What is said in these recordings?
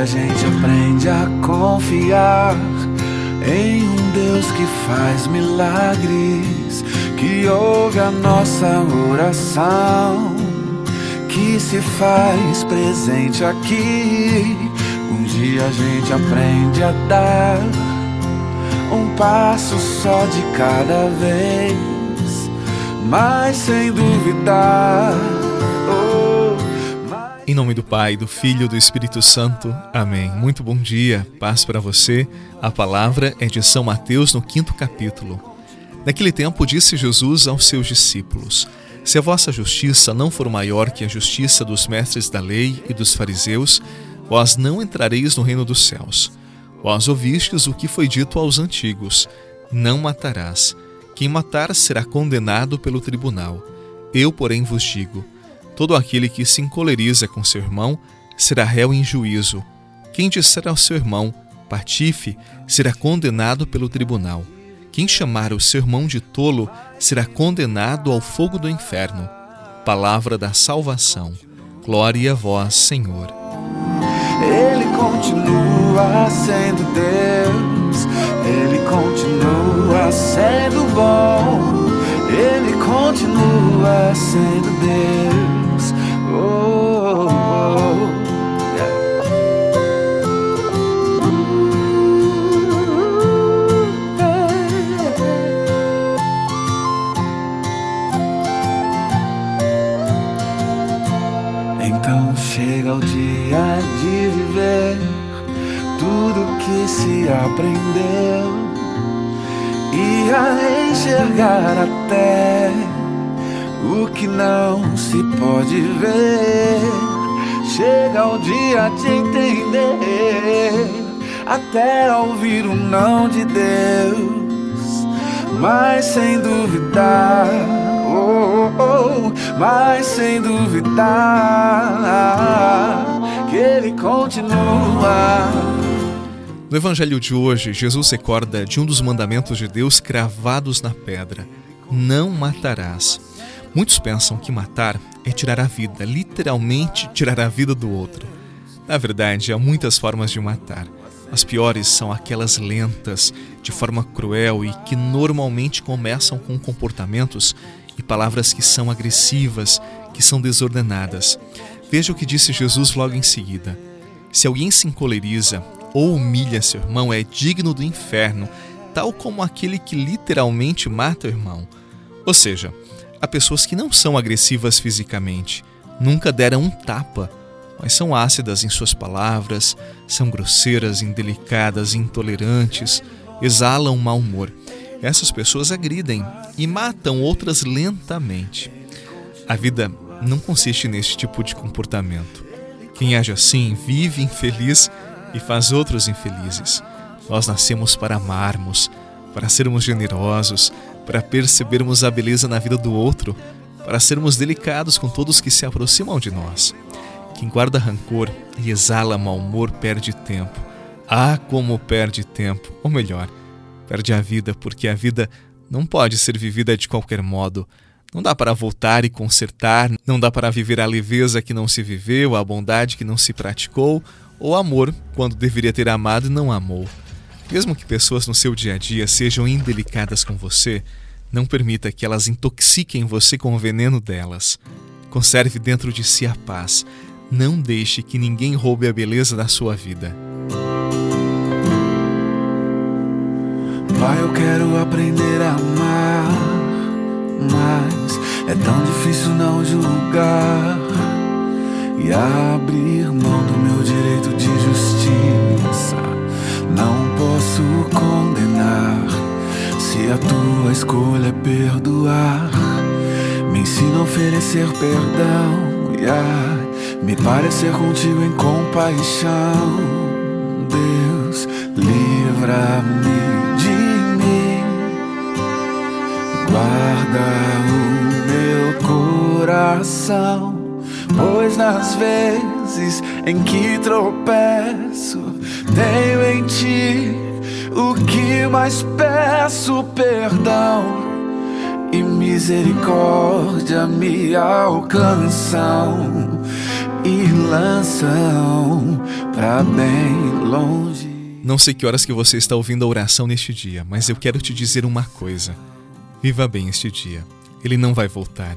a gente aprende a confiar em um Deus que faz milagres, que ouve a nossa oração, que se faz presente aqui. Um dia a gente aprende a dar um passo só de cada vez, mas sem duvidar. Em nome do Pai, do Filho e do Espírito Santo. Amém. Muito bom dia, paz para você. A palavra é de São Mateus no quinto capítulo. Naquele tempo disse Jesus aos seus discípulos: Se a vossa justiça não for maior que a justiça dos mestres da lei e dos fariseus, vós não entrareis no reino dos céus. Vós ouvistes o que foi dito aos antigos: Não matarás. Quem matar será condenado pelo tribunal. Eu, porém, vos digo: todo aquele que se encoleriza com seu irmão será réu em juízo. Quem disser ao seu irmão, patife, será condenado pelo tribunal. Quem chamar o seu irmão de tolo será condenado ao fogo do inferno. Palavra da salvação. Glória a vós, Senhor. Ele continua sendo Deus, Ele continua sendo bom, Ele continua sendo Deus. Então chega o dia de viver tudo que se aprendeu e a enxergar até o que não se pode ver. Chega o dia de entender até ouvir o não de Deus, mas sem duvidar. Oh, oh, oh, mas sem duvidar que ele continua. No Evangelho de hoje, Jesus recorda de um dos mandamentos de Deus cravados na pedra: Não matarás. Muitos pensam que matar é tirar a vida, literalmente tirar a vida do outro. Na verdade, há muitas formas de matar. As piores são aquelas lentas, de forma cruel e que normalmente começam com comportamentos e palavras que são agressivas, que são desordenadas. Veja o que disse Jesus logo em seguida: Se alguém se encoleriza ou humilha seu irmão, é digno do inferno, tal como aquele que literalmente mata o irmão. Ou seja, há pessoas que não são agressivas fisicamente, nunca deram um tapa, mas são ácidas em suas palavras, são grosseiras, indelicadas, intolerantes, exalam mau humor. Essas pessoas agridem e matam outras lentamente. A vida não consiste neste tipo de comportamento. Quem age assim vive infeliz e faz outros infelizes. Nós nascemos para amarmos, para sermos generosos, para percebermos a beleza na vida do outro, para sermos delicados com todos que se aproximam de nós. Quem guarda rancor e exala mau humor perde tempo. Ah, como perde tempo! Ou melhor, perde a vida, porque a vida não pode ser vivida de qualquer modo. Não dá para voltar e consertar, não dá para viver a leveza que não se viveu, a bondade que não se praticou, ou amor quando deveria ter amado e não amou. Mesmo que pessoas no seu dia a dia sejam indelicadas com você, não permita que elas intoxiquem você com o veneno delas. Conserve dentro de si a paz. Não deixe que ninguém roube a beleza da sua vida. Pai, eu quero aprender a amar, mas é tão difícil não julgar e abrir mão do meu direito de justiça. Não posso a tua escolha é perdoar. Me ensina a oferecer perdão e a me parecer contigo em compaixão. Deus, livra-me de mim, guarda o meu coração, pois nas vezes em que tropeço, tenho em ti o que mais peço perdão e misericórdia me alcançam e lançam pra bem longe. Não sei que horas que você está ouvindo a oração neste dia, mas eu quero te dizer uma coisa. Viva bem este dia. Ele não vai voltar.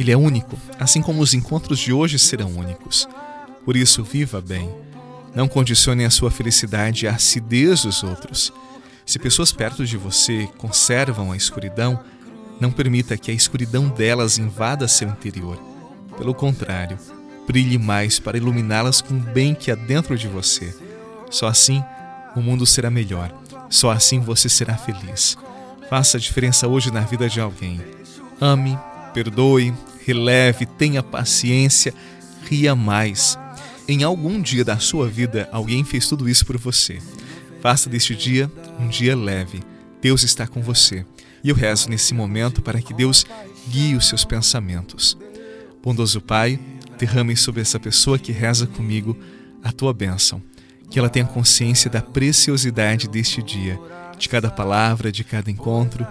Ele é único, assim como os encontros de hoje serão únicos. Por isso, viva bem. Não condicione a sua felicidade à acidez dos outros. Se pessoas perto de você conservam a escuridão, não permita que a escuridão delas invada seu interior. Pelo contrário, brilhe mais para iluminá-las com o bem que há dentro de você. Só assim o mundo será melhor. Só assim você será feliz. Faça a diferença hoje na vida de alguém. Ame, perdoe, releve, tenha paciência, ria mais. Em algum dia da sua vida, alguém fez tudo isso por você. Faça deste dia um dia leve. Deus está com você. E eu rezo nesse momento para que Deus guie os seus pensamentos. Bondoso Pai, derrame sobre essa pessoa que reza comigo a tua bênção que ela tenha consciência da preciosidade deste dia, de cada palavra, de cada encontro,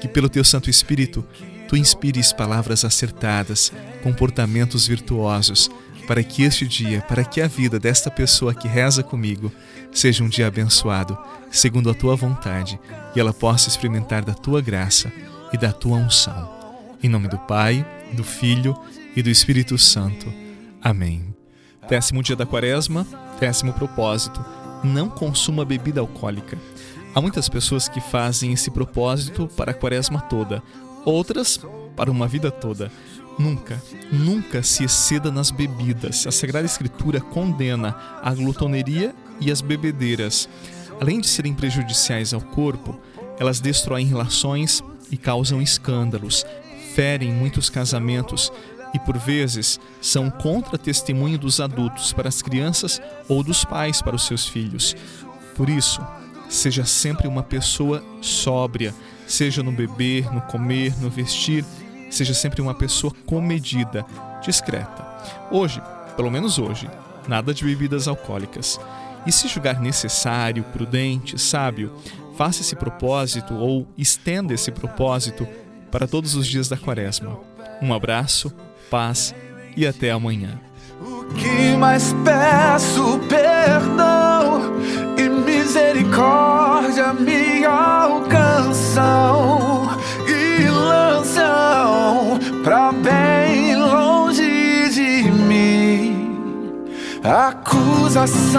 que pelo teu Santo Espírito tu inspires palavras acertadas, comportamentos virtuosos, para que este dia, para que a vida desta pessoa que reza comigo seja um dia abençoado, segundo a tua vontade, e ela possa experimentar da tua graça e da tua unção. Em nome do Pai, do Filho e do Espírito Santo. Amém. Décimo dia da quaresma, décimo propósito: não consuma bebida alcoólica. Há muitas pessoas que fazem esse propósito para a quaresma toda, outras para uma vida toda. Nunca, nunca se exceda nas bebidas. A Sagrada Escritura condena a glutoneria e as bebedeiras. Além de serem prejudiciais ao corpo, elas destroem relações e causam escândalos, ferem muitos casamentos, e por vezes são contra-testemunho dos adultos para as crianças ou dos pais para os seus filhos. Por isso, seja sempre uma pessoa sóbria, seja no beber, no comer, no vestir, seja sempre uma pessoa comedida, discreta. Hoje, pelo menos hoje, nada de bebidas alcoólicas. E se julgar necessário, prudente, sábio, faça esse propósito ou estenda esse propósito para todos os dias da quaresma. Um abraço paz e até amanhã. O que mais peço, perdão e misericórdia me acusação.